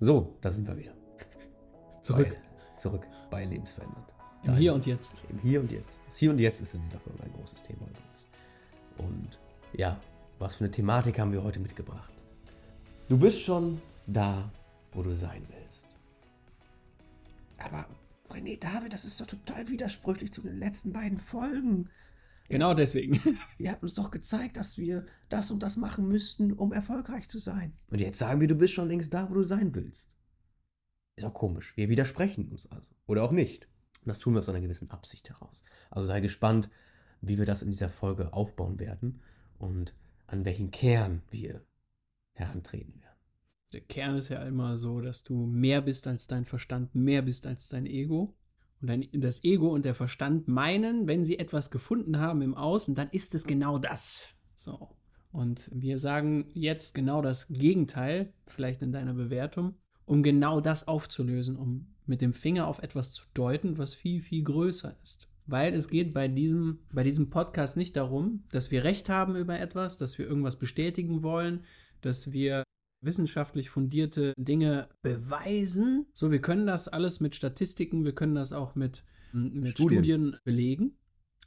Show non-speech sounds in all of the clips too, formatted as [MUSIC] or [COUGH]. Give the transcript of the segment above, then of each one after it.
So, da sind wir wieder. Zurück. Bei, zurück bei Lebensverändert. Im Hier und Jetzt. Im Hier und Jetzt. Das Hier und Jetzt ist in dieser Folge ein großes Thema übrigens. Und ja, was für eine Thematik haben wir heute mitgebracht? Du bist schon da, wo du sein willst. Aber René David, das ist doch total widersprüchlich zu den letzten beiden Folgen. Genau deswegen. [LAUGHS] Ihr habt uns doch gezeigt, dass wir das und das machen müssten, um erfolgreich zu sein. Und jetzt sagen wir, du bist schon längst da, wo du sein willst. Ist auch komisch. Wir widersprechen uns also. Oder auch nicht. Und das tun wir aus einer gewissen Absicht heraus. Also sei gespannt, wie wir das in dieser Folge aufbauen werden und an welchen Kern wir herantreten werden. Der Kern ist ja immer so, dass du mehr bist als dein Verstand, mehr bist als dein Ego. Und das Ego und der Verstand meinen, wenn sie etwas gefunden haben im Außen, dann ist es genau das. So. Und wir sagen jetzt genau das Gegenteil, vielleicht in deiner Bewertung, um genau das aufzulösen, um mit dem Finger auf etwas zu deuten, was viel, viel größer ist. Weil es geht bei diesem, bei diesem Podcast nicht darum, dass wir Recht haben über etwas, dass wir irgendwas bestätigen wollen, dass wir wissenschaftlich fundierte Dinge beweisen. So, wir können das alles mit Statistiken, wir können das auch mit, mit Studien. Studien belegen.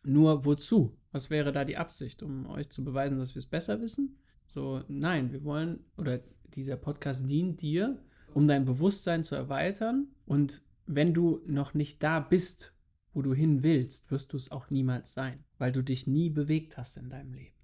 Nur wozu? Was wäre da die Absicht, um euch zu beweisen, dass wir es besser wissen? So, nein, wir wollen, oder dieser Podcast dient dir, um dein Bewusstsein zu erweitern. Und wenn du noch nicht da bist, wo du hin willst, wirst du es auch niemals sein, weil du dich nie bewegt hast in deinem Leben.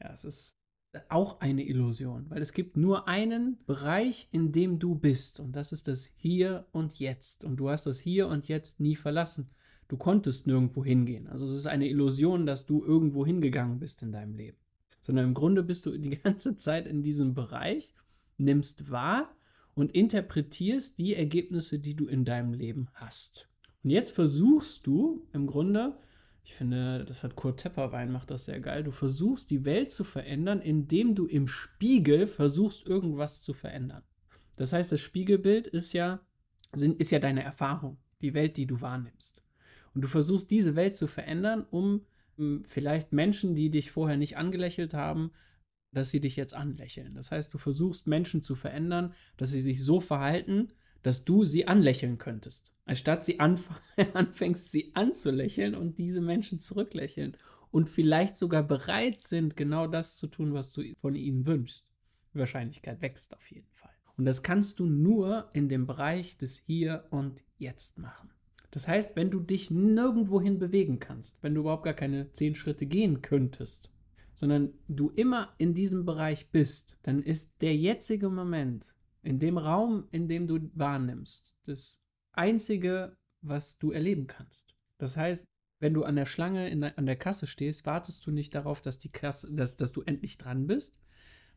Ja, es ist auch eine Illusion, weil es gibt nur einen Bereich, in dem du bist und das ist das Hier und Jetzt und du hast das Hier und Jetzt nie verlassen. Du konntest nirgendwo hingehen. Also es ist eine Illusion, dass du irgendwo hingegangen bist in deinem Leben, sondern im Grunde bist du die ganze Zeit in diesem Bereich, nimmst wahr und interpretierst die Ergebnisse, die du in deinem Leben hast. Und jetzt versuchst du im Grunde ich finde, das hat Kurt Tepperwein macht das sehr geil. Du versuchst die Welt zu verändern, indem du im Spiegel versuchst irgendwas zu verändern. Das heißt, das Spiegelbild ist ja ist ja deine Erfahrung, die Welt, die du wahrnimmst. Und du versuchst diese Welt zu verändern, um hm, vielleicht Menschen, die dich vorher nicht angelächelt haben, dass sie dich jetzt anlächeln. Das heißt, du versuchst Menschen zu verändern, dass sie sich so verhalten, dass du sie anlächeln könntest. Anstatt sie anf [LAUGHS] anfängst, sie anzulächeln und diese Menschen zurücklächeln und vielleicht sogar bereit sind, genau das zu tun, was du von ihnen wünschst. Die Wahrscheinlichkeit wächst auf jeden Fall. Und das kannst du nur in dem Bereich des Hier und Jetzt machen. Das heißt, wenn du dich nirgendwohin bewegen kannst, wenn du überhaupt gar keine zehn Schritte gehen könntest, sondern du immer in diesem Bereich bist, dann ist der jetzige Moment in dem Raum, in dem du wahrnimmst, das Einzige, was du erleben kannst. Das heißt, wenn du an der Schlange der, an der Kasse stehst, wartest du nicht darauf, dass, die Kasse, dass, dass du endlich dran bist,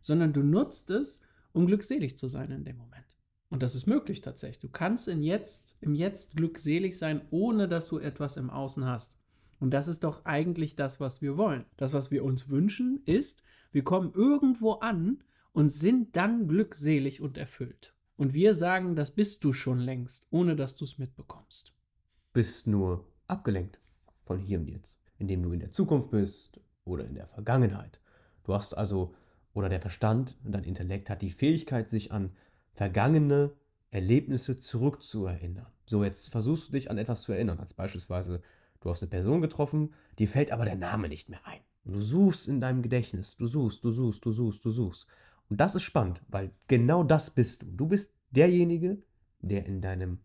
sondern du nutzt es, um glückselig zu sein in dem Moment. Und das ist möglich tatsächlich. Du kannst in jetzt, im Jetzt glückselig sein, ohne dass du etwas im Außen hast. Und das ist doch eigentlich das, was wir wollen. Das, was wir uns wünschen, ist, wir kommen irgendwo an, und sind dann glückselig und erfüllt. Und wir sagen, das bist du schon längst, ohne dass du es mitbekommst. Bist nur abgelenkt von hier und jetzt, indem du in der Zukunft bist oder in der Vergangenheit. Du hast also, oder der Verstand, dein Intellekt hat die Fähigkeit, sich an vergangene Erlebnisse zurückzuerinnern. So, jetzt versuchst du dich an etwas zu erinnern, als beispielsweise, du hast eine Person getroffen, dir fällt aber der Name nicht mehr ein. Und du suchst in deinem Gedächtnis, du suchst, du suchst, du suchst, du suchst. Und das ist spannend, weil genau das bist du. Du bist derjenige, der in deinem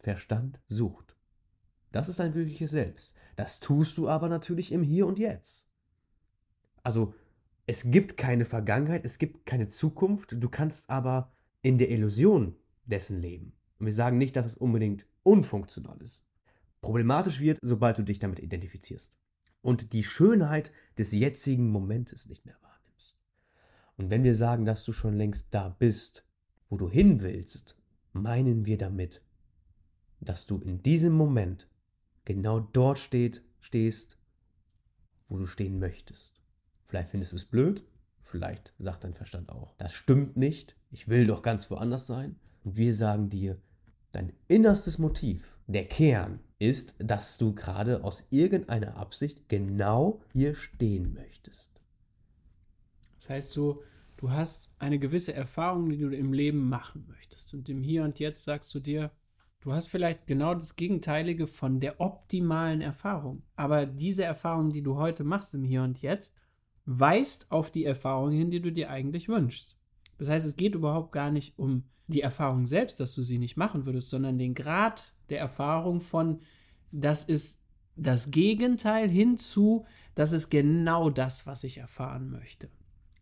Verstand sucht. Das ist dein wirkliches Selbst. Das tust du aber natürlich im Hier und Jetzt. Also, es gibt keine Vergangenheit, es gibt keine Zukunft, du kannst aber in der Illusion dessen leben. Und wir sagen nicht, dass es unbedingt unfunktional ist. Problematisch wird, sobald du dich damit identifizierst und die Schönheit des jetzigen Momentes nicht mehr und wenn wir sagen, dass du schon längst da bist, wo du hin willst, meinen wir damit, dass du in diesem Moment genau dort steht, stehst, wo du stehen möchtest. Vielleicht findest du es blöd, vielleicht sagt dein Verstand auch, das stimmt nicht, ich will doch ganz woanders sein. Und wir sagen dir, dein innerstes Motiv, der Kern, ist, dass du gerade aus irgendeiner Absicht genau hier stehen möchtest. Das heißt, du, Du hast eine gewisse Erfahrung, die du im Leben machen möchtest. Und im Hier und Jetzt sagst du dir, du hast vielleicht genau das Gegenteilige von der optimalen Erfahrung. Aber diese Erfahrung, die du heute machst im Hier und Jetzt, weist auf die Erfahrung hin, die du dir eigentlich wünschst. Das heißt, es geht überhaupt gar nicht um die Erfahrung selbst, dass du sie nicht machen würdest, sondern den Grad der Erfahrung von, das ist das Gegenteil hinzu, das ist genau das, was ich erfahren möchte.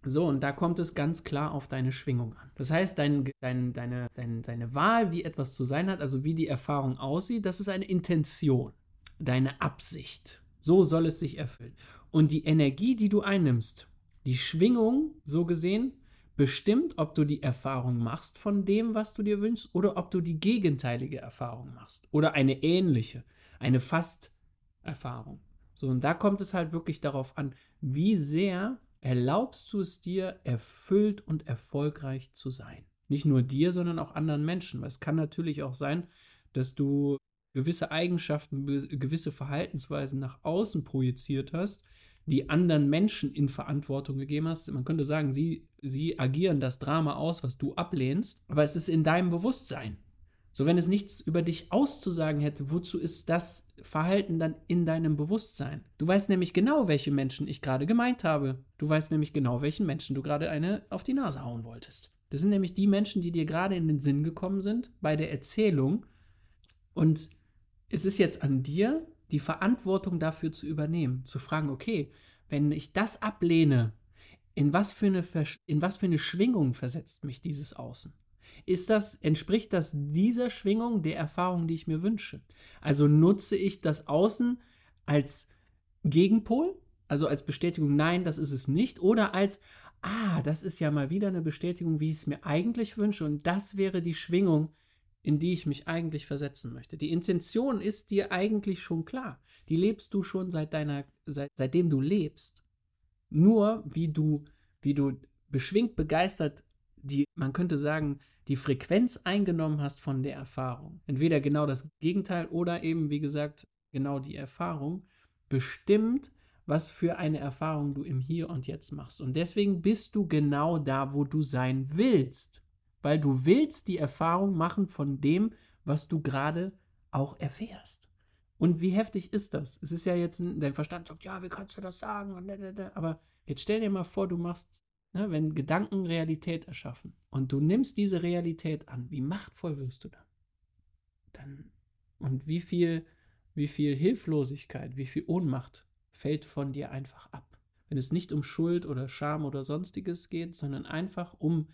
So, und da kommt es ganz klar auf deine Schwingung an. Das heißt, dein, dein, deine, dein, deine Wahl, wie etwas zu sein hat, also wie die Erfahrung aussieht, das ist eine Intention, deine Absicht. So soll es sich erfüllen. Und die Energie, die du einnimmst, die Schwingung, so gesehen, bestimmt, ob du die Erfahrung machst von dem, was du dir wünschst, oder ob du die gegenteilige Erfahrung machst. Oder eine ähnliche, eine fast Erfahrung. So, und da kommt es halt wirklich darauf an, wie sehr erlaubst du es dir, erfüllt und erfolgreich zu sein. Nicht nur dir, sondern auch anderen Menschen. Es kann natürlich auch sein, dass du gewisse Eigenschaften, gewisse Verhaltensweisen nach außen projiziert hast, die anderen Menschen in Verantwortung gegeben hast. Man könnte sagen, sie, sie agieren das Drama aus, was du ablehnst, aber es ist in deinem Bewusstsein. So, wenn es nichts über dich auszusagen hätte, wozu ist das Verhalten dann in deinem Bewusstsein? Du weißt nämlich genau, welche Menschen ich gerade gemeint habe. Du weißt nämlich genau, welchen Menschen du gerade eine auf die Nase hauen wolltest. Das sind nämlich die Menschen, die dir gerade in den Sinn gekommen sind bei der Erzählung. Und es ist jetzt an dir, die Verantwortung dafür zu übernehmen, zu fragen, okay, wenn ich das ablehne, in was für eine, in was für eine Schwingung versetzt mich dieses Außen? Ist das, entspricht das dieser Schwingung der Erfahrung, die ich mir wünsche? Also nutze ich das Außen als Gegenpol, also als Bestätigung, nein, das ist es nicht, oder als, ah, das ist ja mal wieder eine Bestätigung, wie ich es mir eigentlich wünsche, und das wäre die Schwingung, in die ich mich eigentlich versetzen möchte. Die Intention ist dir eigentlich schon klar. Die lebst du schon seit deiner, seit, seitdem du lebst. Nur wie du, wie du beschwingt, begeistert, die, man könnte sagen, die Frequenz eingenommen hast von der Erfahrung. Entweder genau das Gegenteil oder eben, wie gesagt, genau die Erfahrung bestimmt, was für eine Erfahrung du im Hier und Jetzt machst. Und deswegen bist du genau da, wo du sein willst weil du willst die Erfahrung machen von dem, was du gerade auch erfährst. Und wie heftig ist das? Es ist ja jetzt, dein Verstand sagt, ja, wie kannst du das sagen? Aber jetzt stell dir mal vor, du machst, ne, wenn Gedanken Realität erschaffen und du nimmst diese Realität an, wie machtvoll wirst du dann? Dann und wie viel, wie viel Hilflosigkeit, wie viel Ohnmacht fällt von dir einfach ab? Wenn es nicht um Schuld oder Scham oder sonstiges geht, sondern einfach um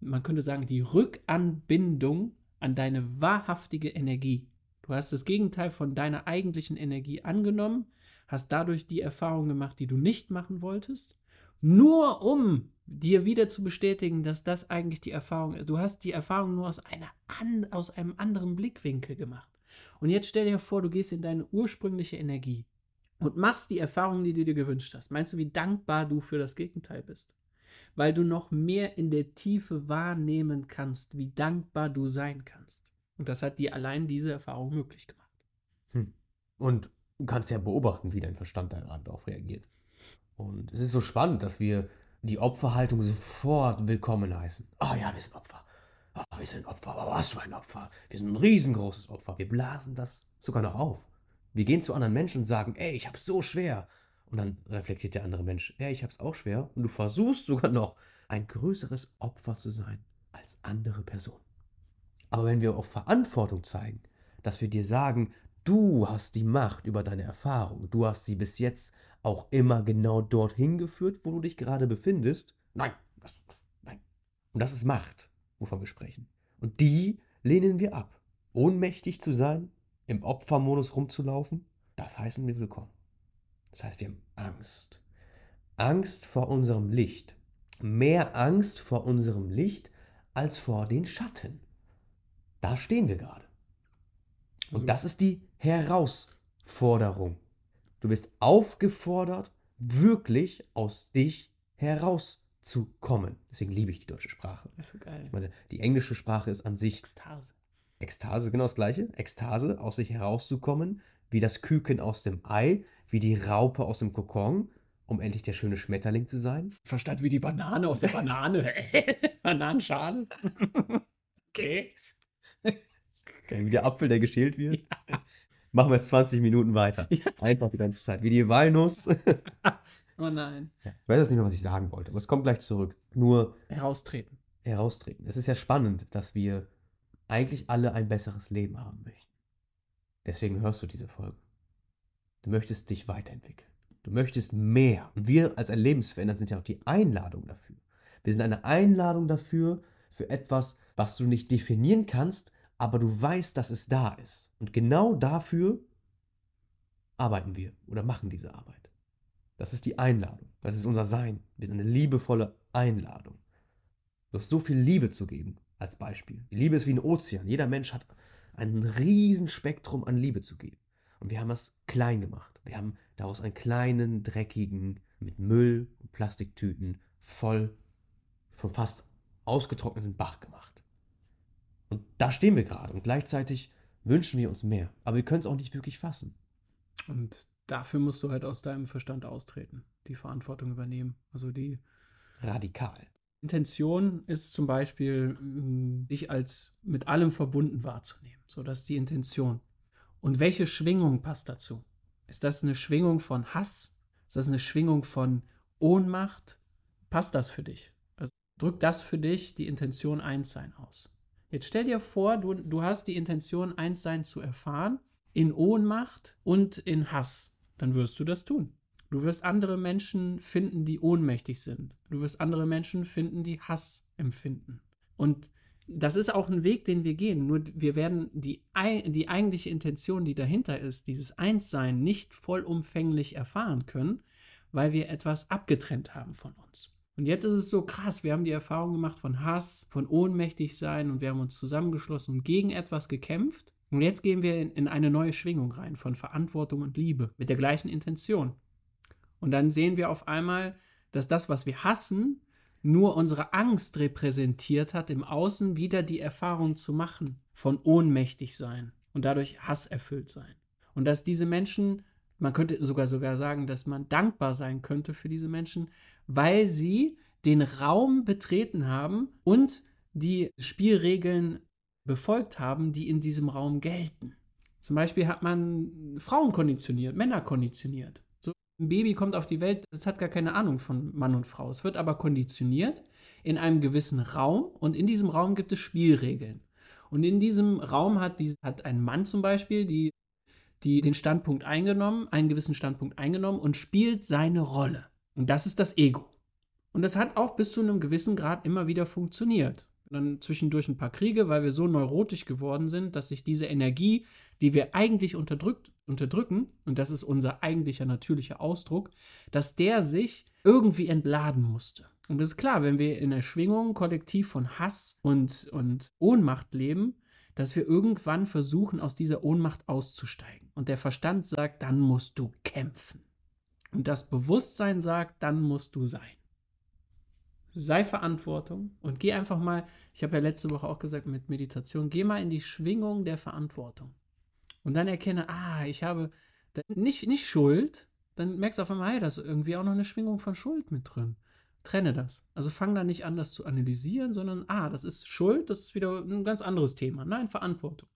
man könnte sagen, die Rückanbindung an deine wahrhaftige Energie. Du hast das Gegenteil von deiner eigentlichen Energie angenommen, hast dadurch die Erfahrung gemacht, die du nicht machen wolltest, nur um dir wieder zu bestätigen, dass das eigentlich die Erfahrung ist. Du hast die Erfahrung nur aus, einer, aus einem anderen Blickwinkel gemacht. Und jetzt stell dir vor, du gehst in deine ursprüngliche Energie und machst die Erfahrung, die du dir gewünscht hast. Meinst du, wie dankbar du für das Gegenteil bist? weil du noch mehr in der Tiefe wahrnehmen kannst, wie dankbar du sein kannst. Und das hat dir allein diese Erfahrung möglich gemacht. Hm. Und du kannst ja beobachten, wie dein Verstand darauf reagiert. Und es ist so spannend, dass wir die Opferhaltung sofort willkommen heißen. Oh ja, wir sind Opfer. Oh, wir sind Opfer. Aber was für ein Opfer. Wir sind ein riesengroßes Opfer. Wir blasen das sogar noch auf. Wir gehen zu anderen Menschen und sagen, ey, ich hab's so schwer. Und dann reflektiert der andere Mensch, ja, ich hab's auch schwer. Und du versuchst sogar noch ein größeres Opfer zu sein als andere Personen. Aber wenn wir auch Verantwortung zeigen, dass wir dir sagen, du hast die Macht über deine Erfahrung, du hast sie bis jetzt auch immer genau dorthin geführt, wo du dich gerade befindest. Nein, das, nein. Und das ist Macht, wovon wir sprechen. Und die lehnen wir ab. Ohnmächtig zu sein, im Opfermodus rumzulaufen, das heißen wir willkommen. Das heißt, wir haben Angst. Angst vor unserem Licht. Mehr Angst vor unserem Licht als vor den Schatten. Da stehen wir gerade. Und das ist die Herausforderung. Du bist aufgefordert, wirklich aus dich herauszukommen. Deswegen liebe ich die deutsche Sprache. Das ist so geil. Ich meine, die englische Sprache ist an sich Ekstase. Ekstase, genau das gleiche. Ekstase, aus sich herauszukommen, wie das Küken aus dem Ei, wie die Raupe aus dem Kokon. um endlich der schöne Schmetterling zu sein. Verstand wie die Banane aus der Banane. [LAUGHS] Bananenschale. okay. [LAUGHS] okay. Wie der Apfel, der geschält wird. Ja. Machen wir jetzt 20 Minuten weiter. Ja. Einfach die ganze Zeit. Wie die Walnuss. [LAUGHS] oh nein. Ich weiß jetzt nicht mehr, was ich sagen wollte, aber es kommt gleich zurück. Nur. Heraustreten. Heraustreten. Es ist ja spannend, dass wir eigentlich alle ein besseres Leben haben möchten. Deswegen hörst du diese Folge. Du möchtest dich weiterentwickeln. Du möchtest mehr. Und wir als ein Lebensverändert sind ja auch die Einladung dafür. Wir sind eine Einladung dafür, für etwas, was du nicht definieren kannst, aber du weißt, dass es da ist. Und genau dafür arbeiten wir oder machen diese Arbeit. Das ist die Einladung. Das ist unser Sein. Wir sind eine liebevolle Einladung. Du hast so viel Liebe zu geben, als Beispiel. Die Liebe ist wie ein Ozean. Jeder Mensch hat ein riesen Spektrum an Liebe zu geben. Und wir haben es klein gemacht. Wir haben daraus einen kleinen, dreckigen, mit Müll und Plastiktüten voll von fast ausgetrockneten Bach gemacht. Und da stehen wir gerade und gleichzeitig wünschen wir uns mehr. Aber wir können es auch nicht wirklich fassen. Und dafür musst du halt aus deinem Verstand austreten, die Verantwortung übernehmen. Also die. Radikal. Intention ist zum Beispiel, dich als mit allem verbunden wahrzunehmen. So, das ist die Intention. Und welche Schwingung passt dazu? Ist das eine Schwingung von Hass? Ist das eine Schwingung von Ohnmacht? Passt das für dich? Also drückt das für dich die Intention Einssein aus. Jetzt stell dir vor, du, du hast die Intention Einssein zu erfahren in Ohnmacht und in Hass. Dann wirst du das tun. Du wirst andere Menschen finden, die ohnmächtig sind. Du wirst andere Menschen finden, die Hass empfinden. Und das ist auch ein Weg, den wir gehen. Nur wir werden die, die eigentliche Intention, die dahinter ist, dieses Einssein, nicht vollumfänglich erfahren können, weil wir etwas abgetrennt haben von uns. Und jetzt ist es so krass, wir haben die Erfahrung gemacht von Hass, von ohnmächtig sein und wir haben uns zusammengeschlossen und gegen etwas gekämpft. Und jetzt gehen wir in, in eine neue Schwingung rein von Verantwortung und Liebe mit der gleichen Intention. Und dann sehen wir auf einmal, dass das, was wir hassen, nur unsere Angst repräsentiert hat, im Außen wieder die Erfahrung zu machen von ohnmächtig sein und dadurch Hass erfüllt sein. Und dass diese Menschen, man könnte sogar sogar sagen, dass man dankbar sein könnte für diese Menschen, weil sie den Raum betreten haben und die Spielregeln befolgt haben, die in diesem Raum gelten. Zum Beispiel hat man Frauen konditioniert, Männer konditioniert. Ein Baby kommt auf die Welt, es hat gar keine Ahnung von Mann und Frau. Es wird aber konditioniert in einem gewissen Raum und in diesem Raum gibt es Spielregeln. Und in diesem Raum hat, die, hat ein Mann zum Beispiel die, die den Standpunkt eingenommen, einen gewissen Standpunkt eingenommen und spielt seine Rolle. Und das ist das Ego. Und das hat auch bis zu einem gewissen Grad immer wieder funktioniert. Dann zwischendurch ein paar Kriege, weil wir so neurotisch geworden sind, dass sich diese Energie, die wir eigentlich unterdrückt unterdrücken, und das ist unser eigentlicher natürlicher Ausdruck, dass der sich irgendwie entladen musste. Und das ist klar, wenn wir in der Schwingung kollektiv von Hass und, und Ohnmacht leben, dass wir irgendwann versuchen, aus dieser Ohnmacht auszusteigen. Und der Verstand sagt, dann musst du kämpfen. Und das Bewusstsein sagt, dann musst du sein. Sei Verantwortung und geh einfach mal, ich habe ja letzte Woche auch gesagt mit Meditation, geh mal in die Schwingung der Verantwortung und dann erkenne, ah, ich habe nicht, nicht Schuld, dann merkst du auf einmal, hey, da ist irgendwie auch noch eine Schwingung von Schuld mit drin. Trenne das. Also fang da nicht an, das zu analysieren, sondern, ah, das ist Schuld, das ist wieder ein ganz anderes Thema. Nein, Verantwortung.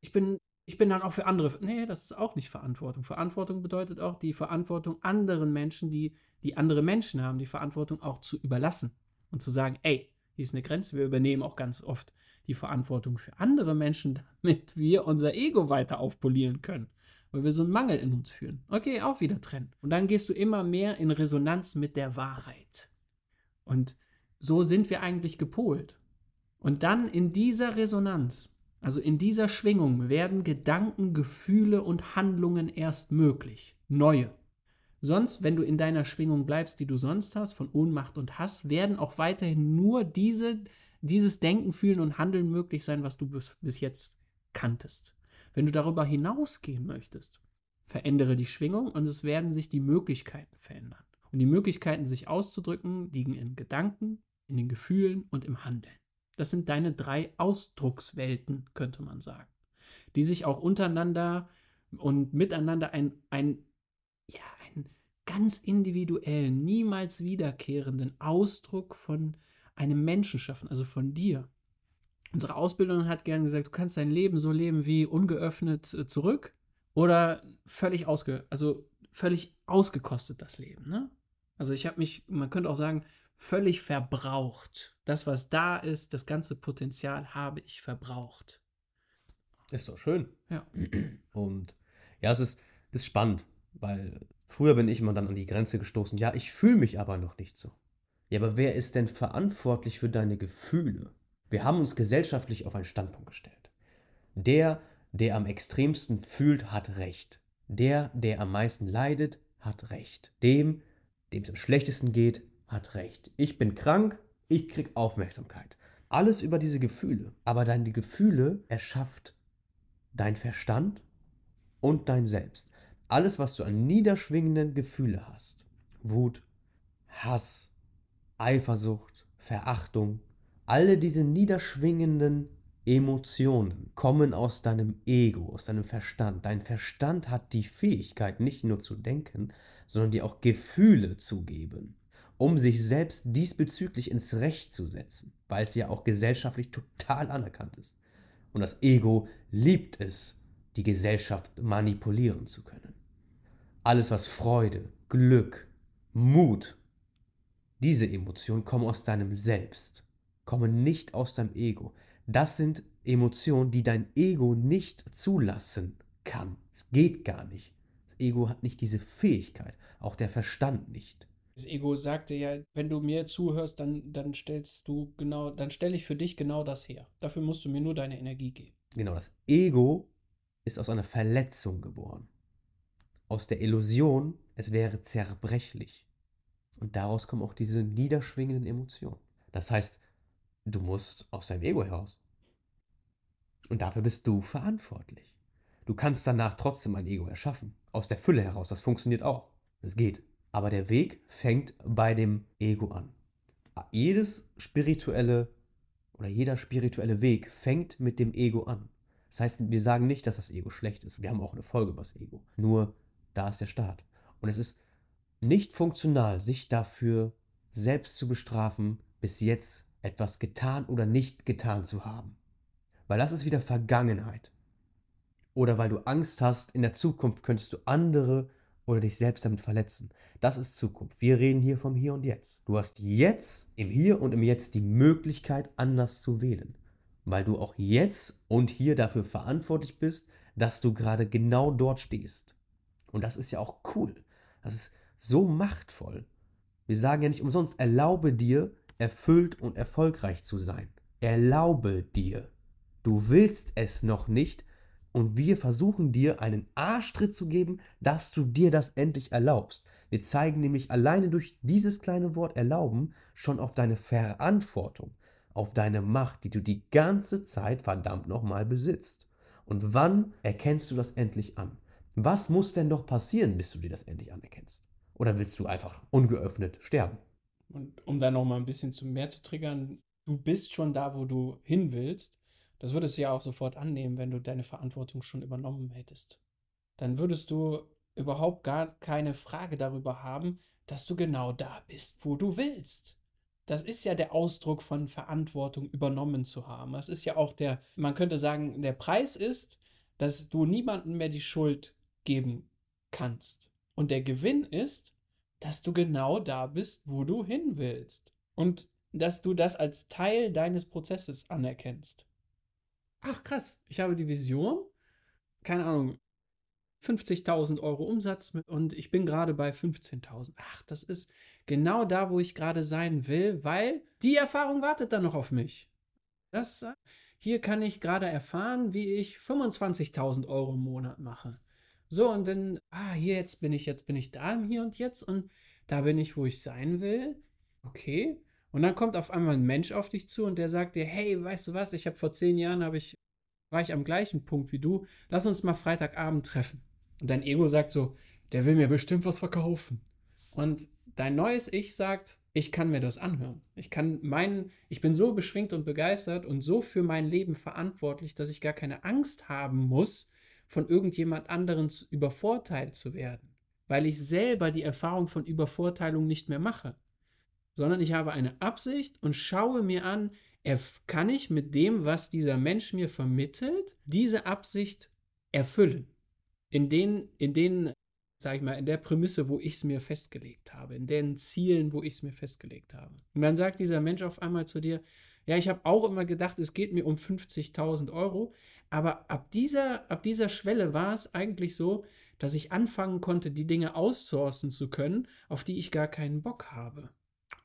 Ich bin, ich bin dann auch für andere. Nee, das ist auch nicht Verantwortung. Verantwortung bedeutet auch die Verantwortung anderen Menschen, die, die andere Menschen haben, die Verantwortung auch zu überlassen und zu sagen, ey, hier ist eine Grenze. Wir übernehmen auch ganz oft die Verantwortung für andere Menschen, [LAUGHS] damit wir unser Ego weiter aufpolieren können, weil wir so einen Mangel in uns fühlen. Okay, auch wieder trennen. Und dann gehst du immer mehr in Resonanz mit der Wahrheit. Und so sind wir eigentlich gepolt. Und dann in dieser Resonanz, also in dieser Schwingung, werden Gedanken, Gefühle und Handlungen erst möglich. Neue. Sonst, wenn du in deiner Schwingung bleibst, die du sonst hast, von Ohnmacht und Hass, werden auch weiterhin nur diese dieses Denken, Fühlen und Handeln möglich sein, was du bis, bis jetzt kanntest. Wenn du darüber hinausgehen möchtest, verändere die Schwingung und es werden sich die Möglichkeiten verändern. Und die Möglichkeiten, sich auszudrücken, liegen in Gedanken, in den Gefühlen und im Handeln. Das sind deine drei Ausdruckswelten, könnte man sagen, die sich auch untereinander und miteinander ein, ein, ja, ein ganz individuellen, niemals wiederkehrenden Ausdruck von einem Menschen schaffen, also von dir. Unsere Ausbildung hat gern gesagt, du kannst dein Leben so leben wie ungeöffnet äh, zurück oder völlig ausge, also völlig ausgekostet das Leben. Ne? Also ich habe mich, man könnte auch sagen, völlig verbraucht. Das, was da ist, das ganze Potenzial habe ich verbraucht. Ist doch schön. Ja. Und ja, es ist, ist spannend, weil früher bin ich immer dann an die Grenze gestoßen. Ja, ich fühle mich aber noch nicht so. Ja, aber wer ist denn verantwortlich für deine Gefühle? Wir haben uns gesellschaftlich auf einen Standpunkt gestellt. Der, der am extremsten fühlt, hat Recht. Der, der am meisten leidet, hat Recht. Dem, dem es am schlechtesten geht, hat Recht. Ich bin krank, ich krieg Aufmerksamkeit. Alles über diese Gefühle. Aber deine Gefühle erschafft dein Verstand und dein Selbst. Alles, was du an niederschwingenden Gefühle hast. Wut, Hass, Eifersucht, Verachtung. Alle diese niederschwingenden Emotionen kommen aus deinem Ego, aus deinem Verstand. Dein Verstand hat die Fähigkeit, nicht nur zu denken, sondern dir auch Gefühle zu geben, um sich selbst diesbezüglich ins Recht zu setzen, weil es ja auch gesellschaftlich total anerkannt ist. Und das Ego liebt es, die Gesellschaft manipulieren zu können. Alles, was Freude, Glück, Mut, diese Emotionen kommen aus deinem Selbst, kommen nicht aus deinem Ego. Das sind Emotionen, die dein Ego nicht zulassen kann. Es geht gar nicht. Das Ego hat nicht diese Fähigkeit, auch der Verstand nicht. Das Ego sagte ja, wenn du mir zuhörst, dann, dann stellst du genau, dann stelle ich für dich genau das her. Dafür musst du mir nur deine Energie geben. Genau, das Ego ist aus einer Verletzung geboren. Aus der Illusion, es wäre zerbrechlich. Und daraus kommen auch diese niederschwingenden Emotionen. Das heißt, du musst aus deinem Ego heraus. Und dafür bist du verantwortlich. Du kannst danach trotzdem ein Ego erschaffen. Aus der Fülle heraus. Das funktioniert auch. Das geht. Aber der Weg fängt bei dem Ego an. Jedes spirituelle oder jeder spirituelle Weg fängt mit dem Ego an. Das heißt, wir sagen nicht, dass das Ego schlecht ist. Wir haben auch eine Folge über das Ego. Nur da ist der Start. Und es ist nicht funktional, sich dafür selbst zu bestrafen, bis jetzt etwas getan oder nicht getan zu haben. Weil das ist wieder Vergangenheit. Oder weil du Angst hast, in der Zukunft könntest du andere oder dich selbst damit verletzen. Das ist Zukunft. Wir reden hier vom Hier und Jetzt. Du hast jetzt, im Hier und im Jetzt, die Möglichkeit, anders zu wählen. Weil du auch jetzt und hier dafür verantwortlich bist, dass du gerade genau dort stehst. Und das ist ja auch cool. Das ist so machtvoll. Wir sagen ja nicht umsonst, erlaube dir, erfüllt und erfolgreich zu sein. Erlaube dir. Du willst es noch nicht und wir versuchen dir einen Arschtritt zu geben, dass du dir das endlich erlaubst. Wir zeigen nämlich alleine durch dieses kleine Wort erlauben schon auf deine Verantwortung, auf deine Macht, die du die ganze Zeit verdammt nochmal besitzt. Und wann erkennst du das endlich an? Was muss denn noch passieren, bis du dir das endlich anerkennst? Oder willst du einfach ungeöffnet sterben? Und um da nochmal ein bisschen zu mehr zu triggern, du bist schon da, wo du hin willst. Das würdest du ja auch sofort annehmen, wenn du deine Verantwortung schon übernommen hättest. Dann würdest du überhaupt gar keine Frage darüber haben, dass du genau da bist, wo du willst. Das ist ja der Ausdruck von Verantwortung übernommen zu haben. Das ist ja auch der, man könnte sagen, der Preis ist, dass du niemandem mehr die Schuld geben kannst. Und der Gewinn ist, dass du genau da bist, wo du hin willst. Und dass du das als Teil deines Prozesses anerkennst. Ach krass, ich habe die Vision, keine Ahnung, 50.000 Euro Umsatz und ich bin gerade bei 15.000. Ach, das ist genau da, wo ich gerade sein will, weil die Erfahrung wartet dann noch auf mich. Das, äh, hier kann ich gerade erfahren, wie ich 25.000 Euro im Monat mache. So, und dann, ah, hier jetzt bin ich, jetzt bin ich da im Hier und Jetzt und da bin ich, wo ich sein will. Okay. Und dann kommt auf einmal ein Mensch auf dich zu und der sagt dir, hey, weißt du was, ich habe vor zehn Jahren, habe ich, war ich am gleichen Punkt wie du, lass uns mal Freitagabend treffen. Und dein Ego sagt so, der will mir bestimmt was verkaufen. Und dein neues Ich sagt, ich kann mir das anhören. Ich kann meinen, ich bin so beschwingt und begeistert und so für mein Leben verantwortlich, dass ich gar keine Angst haben muss, von irgendjemand anderen übervorteilt zu werden. weil ich selber die Erfahrung von Übervorteilung nicht mehr mache, sondern ich habe eine Absicht und schaue mir an, kann ich mit dem, was dieser Mensch mir vermittelt, diese Absicht erfüllen. In den, in den, sag ich mal, in der Prämisse, wo ich es mir festgelegt habe, in den Zielen, wo ich es mir festgelegt habe. Und dann sagt dieser Mensch auf einmal zu dir, ja, ich habe auch immer gedacht, es geht mir um 50.000 Euro, aber ab dieser, ab dieser Schwelle war es eigentlich so, dass ich anfangen konnte, die Dinge aussourcen zu können, auf die ich gar keinen Bock habe.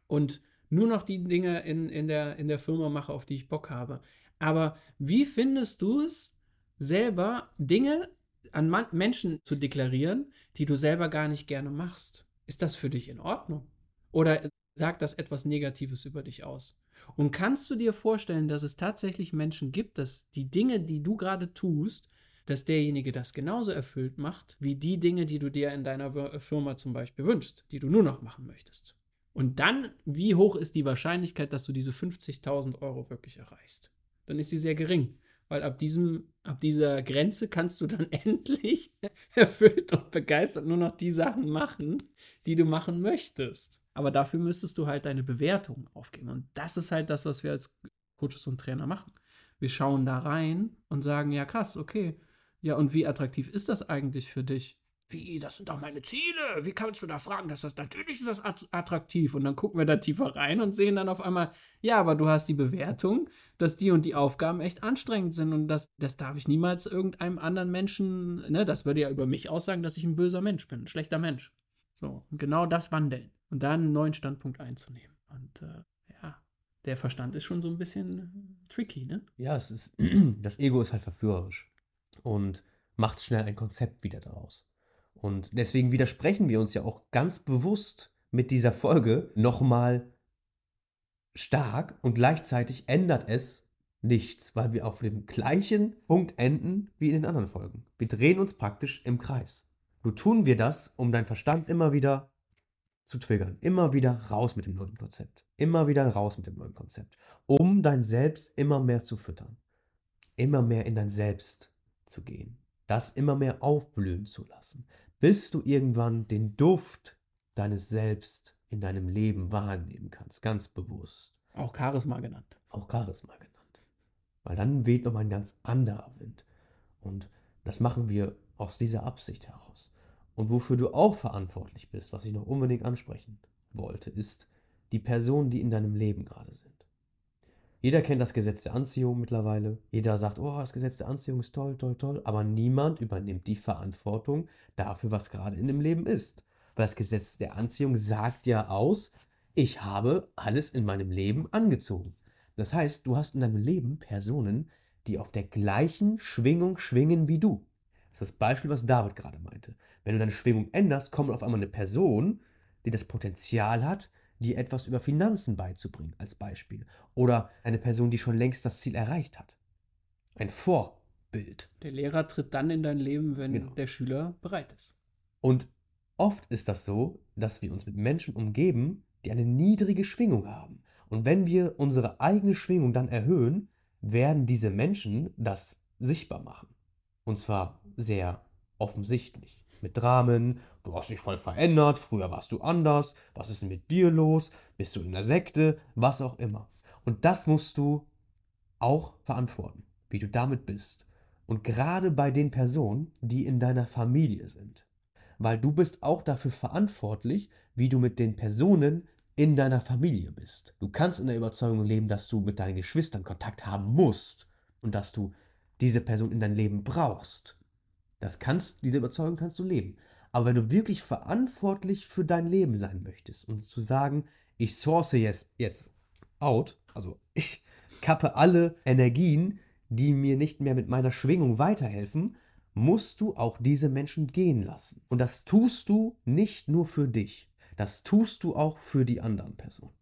Und nur noch die Dinge in, in, der, in der Firma mache, auf die ich Bock habe. Aber wie findest du es, selber Dinge an Man Menschen zu deklarieren, die du selber gar nicht gerne machst? Ist das für dich in Ordnung? Oder sagt das etwas Negatives über dich aus? Und kannst du dir vorstellen, dass es tatsächlich Menschen gibt, dass die Dinge, die du gerade tust, dass derjenige das genauso erfüllt macht, wie die Dinge, die du dir in deiner Firma zum Beispiel wünschst, die du nur noch machen möchtest. Und dann, wie hoch ist die Wahrscheinlichkeit, dass du diese 50.000 Euro wirklich erreichst? Dann ist sie sehr gering, weil ab, diesem, ab dieser Grenze kannst du dann [LAUGHS] endlich erfüllt und begeistert nur noch die Sachen machen, die du machen möchtest. Aber dafür müsstest du halt deine Bewertung aufgeben. Und das ist halt das, was wir als Coaches und Trainer machen. Wir schauen da rein und sagen, ja krass, okay, ja, und wie attraktiv ist das eigentlich für dich? Wie, das sind doch meine Ziele. Wie kannst du da fragen, dass das natürlich ist das attraktiv? Und dann gucken wir da tiefer rein und sehen dann auf einmal, ja, aber du hast die Bewertung, dass die und die Aufgaben echt anstrengend sind und das, das darf ich niemals irgendeinem anderen Menschen, ne, das würde ja über mich aussagen, dass ich ein böser Mensch bin, ein schlechter Mensch. So, genau das wandeln und dann einen neuen Standpunkt einzunehmen. Und äh, ja, der Verstand ist schon so ein bisschen tricky, ne? Ja, es ist, [CLEARS THROAT] das Ego ist halt verführerisch und macht schnell ein Konzept wieder daraus. Und deswegen widersprechen wir uns ja auch ganz bewusst mit dieser Folge nochmal stark und gleichzeitig ändert es nichts, weil wir auf dem gleichen Punkt enden wie in den anderen Folgen. Wir drehen uns praktisch im Kreis. Nur tun wir das, um deinen Verstand immer wieder zu triggern. Immer wieder raus mit dem neuen Konzept. Immer wieder raus mit dem neuen Konzept. Um dein Selbst immer mehr zu füttern. Immer mehr in dein Selbst zu gehen. Das immer mehr aufblühen zu lassen. Bis du irgendwann den Duft deines Selbst in deinem Leben wahrnehmen kannst. Ganz bewusst. Auch Charisma genannt. Auch Charisma genannt. Weil dann weht noch ein ganz anderer Wind. Und das machen wir aus dieser Absicht heraus. Und wofür du auch verantwortlich bist, was ich noch unbedingt ansprechen wollte, ist die Personen, die in deinem Leben gerade sind. Jeder kennt das Gesetz der Anziehung mittlerweile. Jeder sagt, oh, das Gesetz der Anziehung ist toll, toll, toll. Aber niemand übernimmt die Verantwortung dafür, was gerade in dem Leben ist. Weil das Gesetz der Anziehung sagt ja aus, ich habe alles in meinem Leben angezogen. Das heißt, du hast in deinem Leben Personen, die auf der gleichen Schwingung schwingen wie du. Das ist das Beispiel, was David gerade meinte. Wenn du deine Schwingung änderst, kommt auf einmal eine Person, die das Potenzial hat, dir etwas über Finanzen beizubringen, als Beispiel. Oder eine Person, die schon längst das Ziel erreicht hat. Ein Vorbild. Der Lehrer tritt dann in dein Leben, wenn genau. der Schüler bereit ist. Und oft ist das so, dass wir uns mit Menschen umgeben, die eine niedrige Schwingung haben. Und wenn wir unsere eigene Schwingung dann erhöhen, werden diese Menschen das sichtbar machen. Und zwar sehr offensichtlich. Mit Dramen, du hast dich voll verändert, früher warst du anders, was ist denn mit dir los, bist du in der Sekte, was auch immer. Und das musst du auch verantworten, wie du damit bist. Und gerade bei den Personen, die in deiner Familie sind. Weil du bist auch dafür verantwortlich, wie du mit den Personen in deiner Familie bist. Du kannst in der Überzeugung leben, dass du mit deinen Geschwistern Kontakt haben musst und dass du diese Person in dein Leben brauchst. Das kannst, diese Überzeugung kannst du leben. Aber wenn du wirklich verantwortlich für dein Leben sein möchtest und zu sagen, ich source jetzt, jetzt out, also ich kappe alle Energien, die mir nicht mehr mit meiner Schwingung weiterhelfen, musst du auch diese Menschen gehen lassen. Und das tust du nicht nur für dich, das tust du auch für die anderen Personen.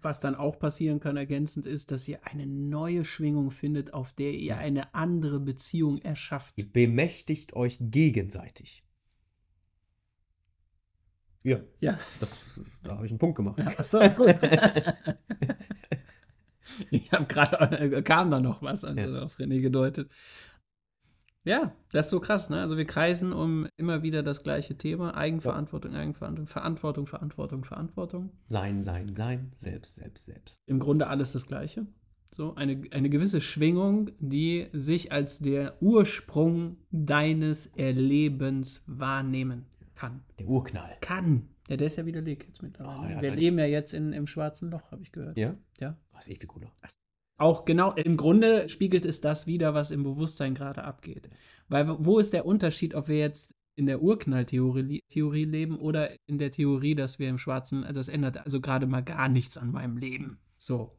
Was dann auch passieren kann, ergänzend ist, dass ihr eine neue Schwingung findet, auf der ihr eine andere Beziehung erschafft. Ihr bemächtigt euch gegenseitig. Ja. Ja. Das, da habe ich einen Punkt gemacht. Ja, achso, gut. [LAUGHS] ich habe gerade, äh, kam da noch was, also ja. auf René gedeutet. Ja, das ist so krass, ne? Also wir kreisen um immer wieder das gleiche Thema. Eigenverantwortung, Eigenverantwortung, Verantwortung, Verantwortung, Verantwortung. Sein, sein, sein, selbst, selbst, selbst. Im Grunde alles das Gleiche. So, eine, eine gewisse Schwingung, die sich als der Ursprung deines Erlebens wahrnehmen kann. Der Urknall. Kann. Ja, der ist ja widerlegt jetzt mittlerweile. Oh, ja, wir leben ja jetzt in, im schwarzen Loch, habe ich gehört. Ja? Ja. Was ist eh viel cooler. Auch genau, im Grunde spiegelt es das wider, was im Bewusstsein gerade abgeht. Weil wo ist der Unterschied, ob wir jetzt in der Urknalltheorie Theorie leben oder in der Theorie, dass wir im Schwarzen, also das ändert also gerade mal gar nichts an meinem Leben. So.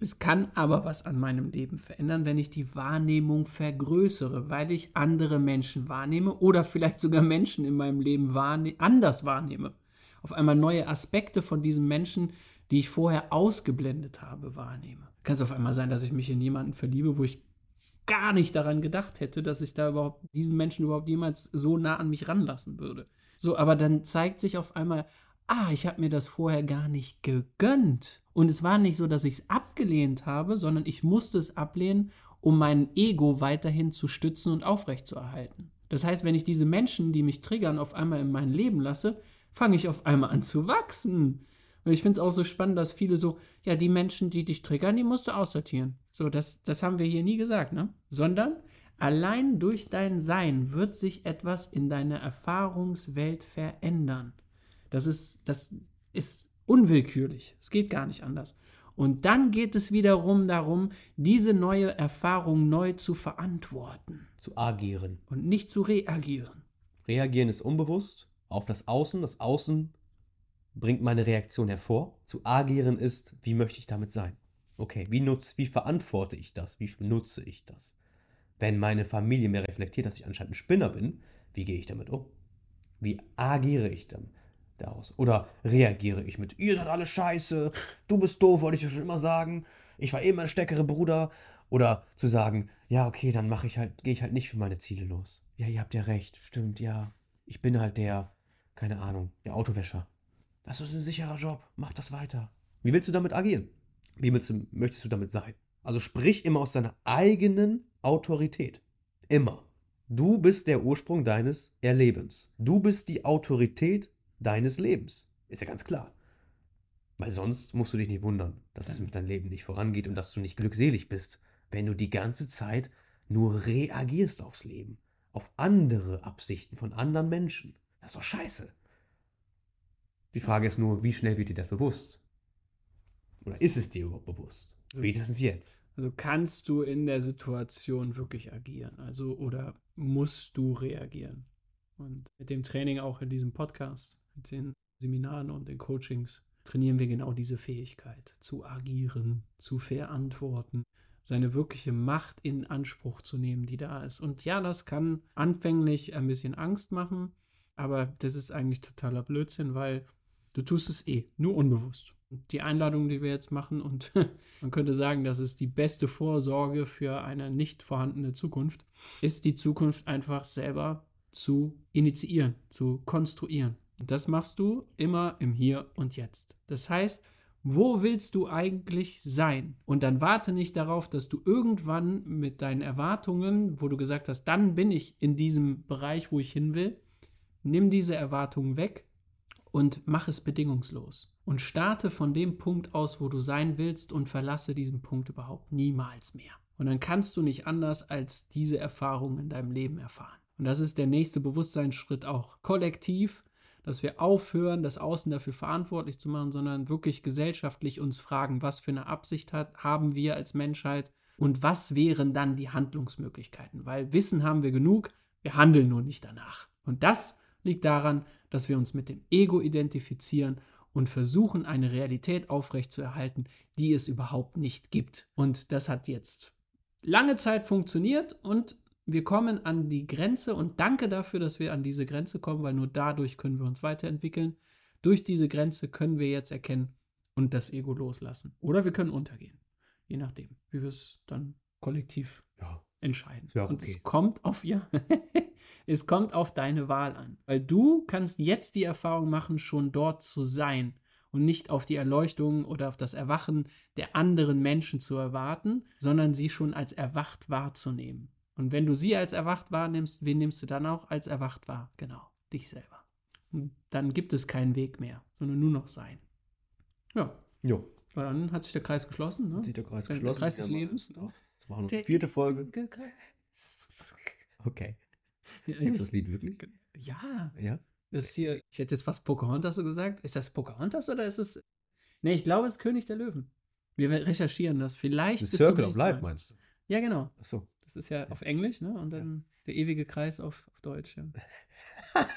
Es kann aber was an meinem Leben verändern, wenn ich die Wahrnehmung vergrößere, weil ich andere Menschen wahrnehme oder vielleicht sogar Menschen in meinem Leben wahrne anders wahrnehme. Auf einmal neue Aspekte von diesem Menschen, die ich vorher ausgeblendet habe, wahrnehme. Kann es auf einmal sein, dass ich mich in jemanden verliebe, wo ich gar nicht daran gedacht hätte, dass ich da überhaupt diesen Menschen überhaupt jemals so nah an mich ranlassen würde. So, aber dann zeigt sich auf einmal, ah, ich habe mir das vorher gar nicht gegönnt. Und es war nicht so, dass ich es abgelehnt habe, sondern ich musste es ablehnen, um mein Ego weiterhin zu stützen und aufrechtzuerhalten. Das heißt, wenn ich diese Menschen, die mich triggern, auf einmal in mein Leben lasse, fange ich auf einmal an zu wachsen. Und ich finde es auch so spannend, dass viele so, ja, die Menschen, die dich triggern, die musst du aussortieren. So, das, das haben wir hier nie gesagt, ne? Sondern allein durch dein Sein wird sich etwas in deiner Erfahrungswelt verändern. Das ist, das ist unwillkürlich. Es geht gar nicht anders. Und dann geht es wiederum darum, diese neue Erfahrung neu zu verantworten Zu agieren. und nicht zu reagieren. Reagieren ist unbewusst auf das Außen. Das Außen bringt meine Reaktion hervor. Zu agieren ist, wie möchte ich damit sein? Okay, wie, nutz, wie verantworte ich das? Wie nutze ich das? Wenn meine Familie mir reflektiert, dass ich anscheinend ein Spinner bin, wie gehe ich damit um? Wie agiere ich dann daraus? Oder reagiere ich mit, ihr seid alle scheiße, du bist doof, wollte ich dir schon immer sagen, ich war eben ein stärkere Bruder. Oder zu sagen, ja, okay, dann mache ich halt, gehe ich halt nicht für meine Ziele los. Ja, ihr habt ja recht, stimmt, ja. Ich bin halt der, keine Ahnung, der Autowäscher. Das ist ein sicherer Job, mach das weiter. Wie willst du damit agieren? Wie willst du, möchtest du damit sein? Also sprich immer aus deiner eigenen Autorität. Immer. Du bist der Ursprung deines Erlebens. Du bist die Autorität deines Lebens. Ist ja ganz klar. Weil sonst musst du dich nicht wundern, dass es mit deinem Leben nicht vorangeht und dass du nicht glückselig bist, wenn du die ganze Zeit nur reagierst aufs Leben, auf andere Absichten von anderen Menschen. Das ist doch scheiße. Die Frage ist nur, wie schnell wird dir das bewusst? Oder ist es dir überhaupt bewusst? Spätestens jetzt. Also kannst du in der Situation wirklich agieren? Also oder musst du reagieren? Und mit dem Training auch in diesem Podcast, mit den Seminaren und den Coachings trainieren wir genau diese Fähigkeit, zu agieren, zu verantworten, seine wirkliche Macht in Anspruch zu nehmen, die da ist. Und ja, das kann anfänglich ein bisschen Angst machen, aber das ist eigentlich totaler Blödsinn, weil du tust es eh, nur unbewusst. Die Einladung, die wir jetzt machen, und [LAUGHS] man könnte sagen, das ist die beste Vorsorge für eine nicht vorhandene Zukunft, ist die Zukunft einfach selber zu initiieren, zu konstruieren. Und das machst du immer im Hier und Jetzt. Das heißt, wo willst du eigentlich sein? Und dann warte nicht darauf, dass du irgendwann mit deinen Erwartungen, wo du gesagt hast, dann bin ich in diesem Bereich, wo ich hin will, nimm diese Erwartungen weg und mach es bedingungslos. Und starte von dem Punkt aus, wo du sein willst und verlasse diesen Punkt überhaupt niemals mehr. Und dann kannst du nicht anders als diese Erfahrung in deinem Leben erfahren. Und das ist der nächste Bewusstseinsschritt auch. Kollektiv, dass wir aufhören, das Außen dafür verantwortlich zu machen, sondern wirklich gesellschaftlich uns fragen, was für eine Absicht hat, haben wir als Menschheit und was wären dann die Handlungsmöglichkeiten. Weil Wissen haben wir genug, wir handeln nur nicht danach. Und das liegt daran, dass wir uns mit dem Ego identifizieren und versuchen, eine Realität aufrechtzuerhalten, die es überhaupt nicht gibt. Und das hat jetzt lange Zeit funktioniert und wir kommen an die Grenze und danke dafür, dass wir an diese Grenze kommen, weil nur dadurch können wir uns weiterentwickeln. Durch diese Grenze können wir jetzt erkennen und das Ego loslassen. Oder wir können untergehen. Je nachdem, wie wir es dann kollektiv. Entscheiden. Ja, Und okay. es kommt auf ja, [LAUGHS] es kommt auf deine Wahl an. Weil du kannst jetzt die Erfahrung machen, schon dort zu sein und nicht auf die Erleuchtung oder auf das Erwachen der anderen Menschen zu erwarten, sondern sie schon als erwacht wahrzunehmen. Und wenn du sie als erwacht wahrnimmst, wen nimmst du dann auch als erwacht wahr? Genau, dich selber. Und dann gibt es keinen Weg mehr, sondern nur noch sein. Ja, Jo, aber dann hat sich der Kreis geschlossen. Ne? sieht der Kreis Der geschlossen. Kreis des Ja, Lebens. Ja. Das war die vierte Folge. Okay. Ja, Gibt es das Lied wirklich? ja, Ja. das ist hier, ich hätte jetzt fast Pocahontas so gesagt. Ist das Pocahontas oder ist es. Nee, ich glaube, es ist König der Löwen. Wir recherchieren das. Vielleicht. The Circle of Life Mal. meinst du? Ja, genau. Achso. Das ist ja auf Englisch, ne? Und dann der ewige Kreis auf, auf Deutsch. Ja, [LAUGHS]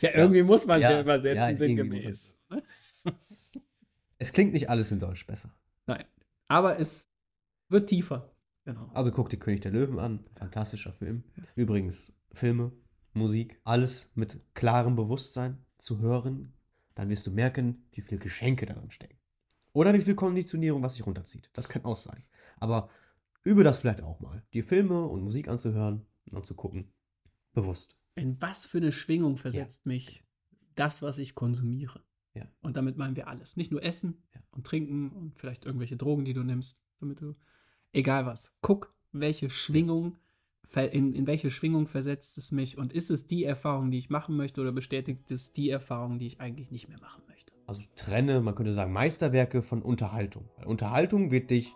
ja irgendwie muss man Ja, ja ja, irgendwie sinngemäß. ne? Es klingt nicht alles in Deutsch besser. Nein. Aber es wird tiefer. Genau. Also guck dir König der Löwen an. Fantastischer Film. Übrigens, Filme, Musik, alles mit klarem Bewusstsein zu hören. Dann wirst du merken, wie viel Geschenke darin stecken. Oder wie viel Konditionierung, was sich runterzieht. Das kann auch sein. Aber übe das vielleicht auch mal. Die Filme und Musik anzuhören und zu gucken. Bewusst. In was für eine Schwingung versetzt mich das, was ich konsumiere? Ja. Und damit meinen wir alles. Nicht nur Essen Ja. und Trinken und vielleicht irgendwelche Drogen, die du nimmst, damit du. Egal was. Guck, welche Schwingung, in, in welche Schwingung versetzt es mich und ist es die Erfahrung, die ich machen möchte oder bestätigt es die Erfahrung, die ich eigentlich nicht mehr machen möchte? Also trenne, man könnte sagen, Meisterwerke von Unterhaltung. Weil Unterhaltung wird dich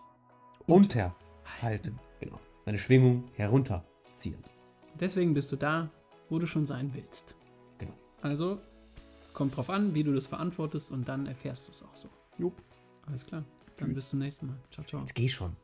unterhalten. Genau. Deine Schwingung herunterziehen. Deswegen bist du da, wo du schon sein willst. Genau. Also kommt drauf an, wie du das verantwortest und dann erfährst du es auch so. Jupp. Alles klar. Dann bis zum nächsten Mal. Ciao, ciao. Jetzt geh schon.